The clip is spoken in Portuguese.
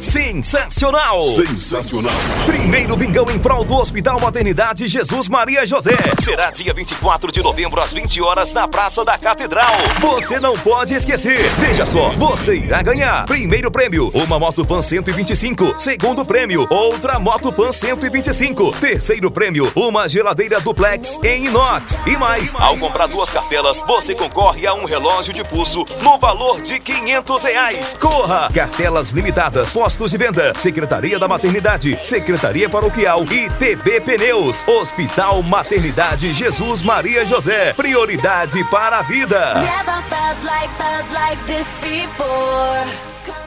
Sensacional! Sensacional. Primeiro Bingão em prol do Hospital Maternidade Jesus Maria José. Será dia 24 de novembro às 20 horas na Praça da Catedral. Você não pode esquecer. Veja só, você irá ganhar. Primeiro prêmio, uma Moto Pan 125. Segundo prêmio, outra Moto Pan 125. Terceiro prêmio, uma geladeira duplex em inox. E mais, ao comprar duas cartelas, você concorre a um relógio de pulso no valor de 500 reais. Corra! Cartelas limitadas, postos de venda, Secretaria da Maternidade, Secretaria Paroquial e TB Pneus. Hospital Maternidade Jesus Maria José. Prioridade para a vida. Never felt like, felt like this before.